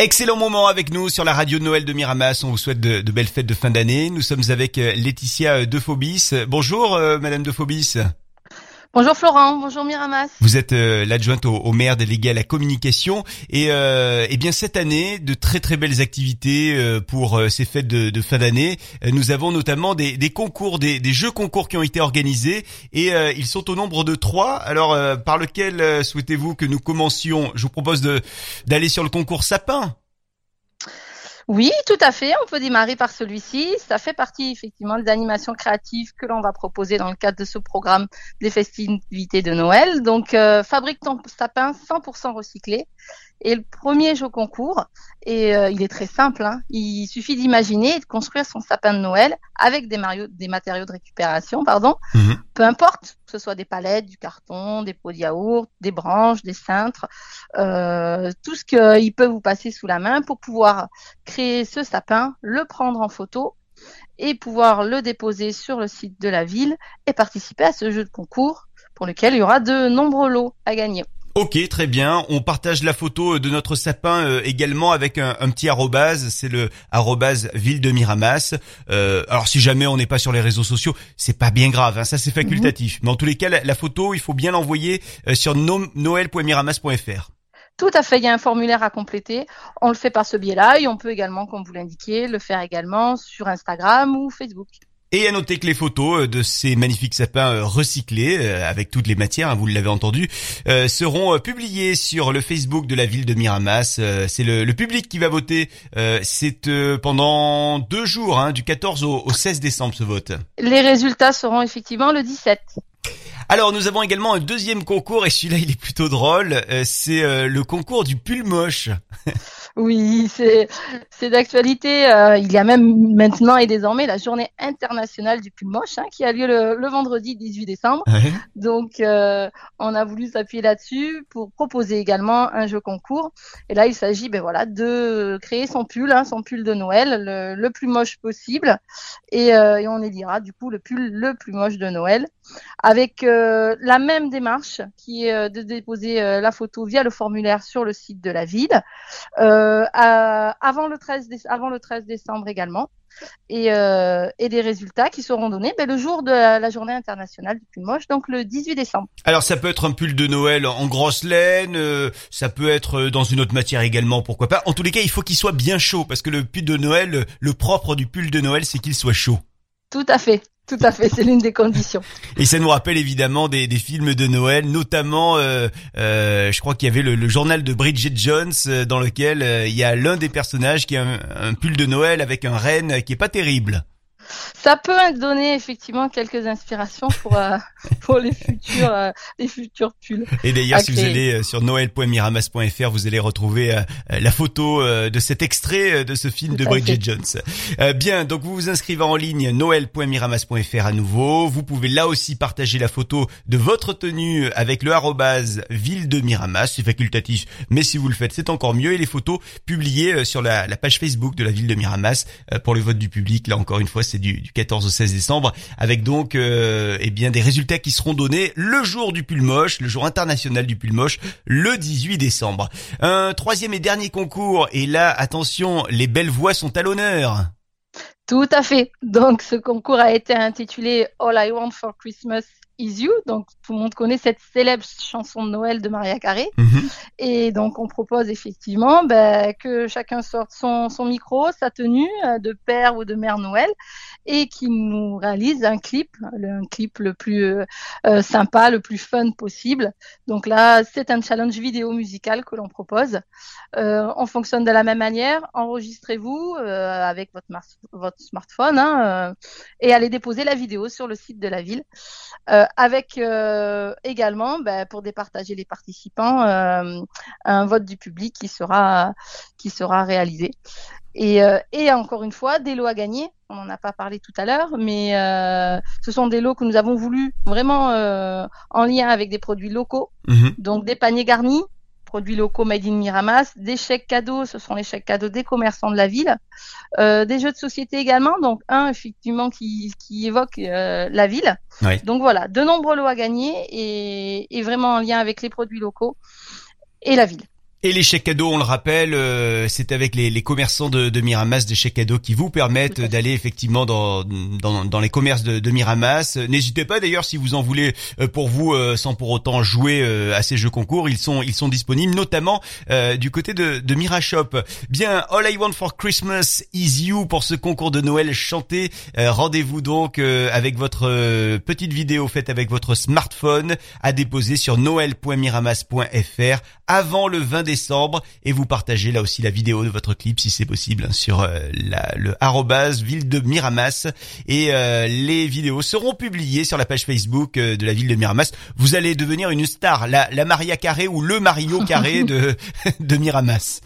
Excellent moment avec nous sur la radio de Noël de Miramas. On vous souhaite de, belles fêtes de fin d'année. Nous sommes avec euh, Laetitia euh, Dephobis. Bonjour, euh, Madame Dephobis. Bonjour Florent, bonjour Miramas. Vous êtes l'adjointe au, maire délégué à la communication et eh bien cette année de très très belles activités pour ces fêtes de, fin d'année. Nous avons notamment des, concours, des, jeux concours qui ont été organisés et ils sont au nombre de trois. Alors par lequel souhaitez-vous que nous commencions? Je vous propose de d'aller sur le concours sapin. Oui, tout à fait. On peut démarrer par celui-ci. Ça fait partie effectivement des animations créatives que l'on va proposer dans le cadre de ce programme des festivités de Noël. Donc, euh, fabrique ton sapin 100% recyclé. Et le premier jeu concours, et euh, il est très simple, hein. il suffit d'imaginer et de construire son sapin de Noël avec des, des matériaux de récupération, pardon, mhm. peu importe, que ce soit des palettes, du carton, des pots de yaourt, des branches, des cintres, euh, tout ce qu'il peut vous passer sous la main pour pouvoir créer ce sapin, le prendre en photo et pouvoir le déposer sur le site de la ville et participer à ce jeu de concours pour lequel il y aura de nombreux lots à gagner. Ok, très bien. On partage la photo de notre sapin euh, également avec un, petit arrobase. C'est le arrobase ville de Miramas. Euh, alors si jamais on n'est pas sur les réseaux sociaux, c'est pas bien grave. Hein, ça c'est facultatif. Mhm. Mais en tous les cas, la, photo, il faut bien l'envoyer euh, sur noël.miramas.fr. Tout à fait, il y a un formulaire à compléter. On le fait par ce biais-là et on peut également, comme vous l'indiquez, le faire également sur Instagram ou Facebook. Et à noter que les photos euh, de ces magnifiques sapins euh, recyclés, euh, avec toutes les matières, hein, vous l'avez entendu, seront publiées sur le Facebook de la ville de Miramas. C'est le, public qui va voter. C'est pendant deux jours, hein, du 14 au, au 16 décembre ce vote. Les résultats seront effectivement le 17. Alors nous avons également un deuxième concours et celui-là il est plutôt drôle. C'est le concours du pull moche. Oui, c'est d'actualité. Euh, il y a même maintenant et désormais la journée internationale du pull moche hein, qui a lieu le, vendredi 18 décembre. Donc euh, on a voulu s'appuyer là-dessus pour proposer également un jeu concours. Et là il s'agit ben voilà de créer son pull, hein, son pull de Noël le, plus moche possible et, euh, et on élira du coup le pull le plus moche de Noël avec la même démarche qui est de déposer la photo via le formulaire sur le site de la ville. Euh, avant, le 13 avant le 13 décembre également. Et, euh, et, des résultats qui seront donnés ben, le jour de la, journée internationale du pull moche, donc le 18 décembre. Alors ça peut être un pull de Noël en grosse laine, euh, ça peut être dans une autre matière également, pourquoi pas. En tous les cas, il faut qu'il soit bien chaud, parce que le pull de Noël, le propre du pull de Noël, c'est qu'il soit chaud. Tout à fait. Tout à fait, c'est l'une des conditions. Et ça nous rappelle évidemment des, des films de Noël, notamment, euh, euh, je crois qu'il y avait le, le, journal de Bridget Jones, euh, dans lequel euh, il y a l'un des personnages qui a un, un, pull de Noël avec un renne qui est pas terrible ça peut donner effectivement quelques inspirations pour euh, pour les futurs euh, les futurs pulls. Et d'ailleurs, si vous allez euh, sur noël.miramas.fr, vous allez retrouver la photo de cet extrait de ce film de Bridget Jones. bien, donc vous vous inscrivez en ligne noël.miramas.fr à nouveau. Vous pouvez là aussi partager la photo de votre tenue avec le arrobase ville de Miramas. C'est facultatif, mais si vous le faites, c'est encore mieux. Et les photos publiées sur la, la page Facebook de la ville de Miramas pour le vote du public. Là encore une fois, c'est du, 14 au 16 décembre, avec donc euh, eh bien des résultats qui seront donnés le jour du pull moche, le jour international du pull moche, le 18 décembre. Un troisième et dernier concours, et là, attention, les belles voix sont à l'honneur. Tout à fait. Donc ce concours a été intitulé All I Want for Christmas Is You. Donc tout le monde connaît cette célèbre chanson de Noël de Maria Carré. Mhm. Et donc on propose effectivement ben, que chacun sorte son, son micro, sa tenue euh, de père ou de mère Noël et qui nous réalise un clip, un clip le plus euh, euh, sympa, le plus fun possible. Donc là, c'est un challenge vidéo musical que l'on propose. Euh, on fonctionne de la même manière. Enregistrez-vous euh, avec votre, votre smartphone hein, et allez déposer la vidéo sur le site de la ville. Avec également, ben, pour départager les participants, un vote du public qui sera qui sera réalisé. Et, euh, et, encore une fois, des lots à gagner. On n'en a pas parlé tout à l'heure, mais euh, ce sont des lots que nous avons voulu vraiment euh, en lien avec des produits locaux. Mhm. Donc des paniers garnis, produits locaux made in Miramas, des chèques cadeaux, ce sont les chèques cadeaux des commerçants de la ville, euh, des jeux de société également, donc un effectivement qui, qui évoque euh, la ville. Donc voilà, de nombreux lots à gagner et, et vraiment en lien avec les produits locaux et la ville. Et les chèques cadeaux, on le rappelle, euh, c'est avec les, les, commerçants de, de, Miramas des chèques cadeaux qui vous permettent d'aller effectivement dans, dans, dans, les commerces de, de Miramas. N'hésitez pas d'ailleurs si vous en voulez euh, pour vous euh, sans pour autant jouer à ces jeux concours, ils sont ils sont disponibles notamment du côté de, de Mirashop. Bien, All I Want for Christmas is You pour ce concours de Noël chanté. Rendez-vous donc avec votre petite vidéo faite avec votre smartphone à déposer sur noël.miramas.fr avant le 20 décembre et vous partagez là aussi la vidéo de votre clip si c'est possible hein, sur euh, la, le arrobase ville de Miramas et euh, les vidéos seront publiées sur la page Facebook euh, de la ville de Miramas. Vous allez devenir une star, la, la Maria Carré ou le Mario Carré de, de Miramas.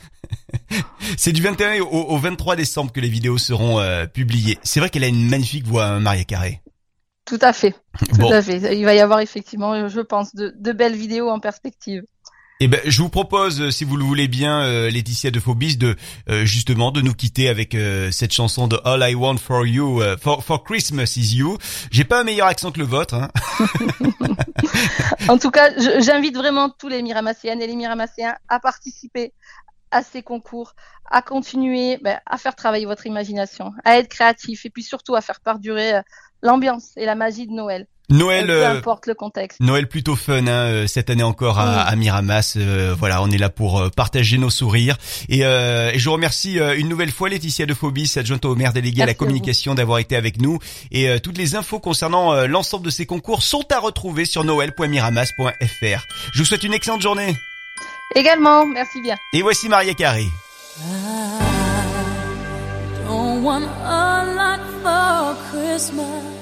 C'est du 21 au, 23 décembre que les vidéos seront publiées. C'est vrai qu'elle a une magnifique voix, hein, Maria Carré. Tout à fait. Tout à fait. Il va y avoir effectivement, je pense, de, de belles vidéos en perspective. Eh ben, je vous propose, euh, si vous le voulez bien, euh, Laetitia de Phobis, de euh, justement de nous quitter avec cette chanson de All I Want for You, for, for, Christmas is You. J'ai pas un meilleur accent que le vôtre. Hein. en tout cas, j'invite vraiment tous les Miramassiennes et les Miramassiens à participer à ces concours, à continuer ben, à faire travailler votre imagination, à être créatif et puis surtout à faire perdurer l'ambiance et la magie de Noël. Noël, peu euh, importe le contexte. Noël plutôt fun hein, euh, cette année encore à, à Miramas. Euh, voilà, on est là pour partager nos sourires. Et, et je vous remercie une nouvelle fois Laetitia de Phobis, adjointe au maire délégué à la communication, d'avoir été avec nous. Et toutes les infos concernant l'ensemble de ces concours sont à retrouver sur noël.miramas.fr. Je vous souhaite une excellente journée. Également, merci bien. Et voici Maria Carré. Christmas.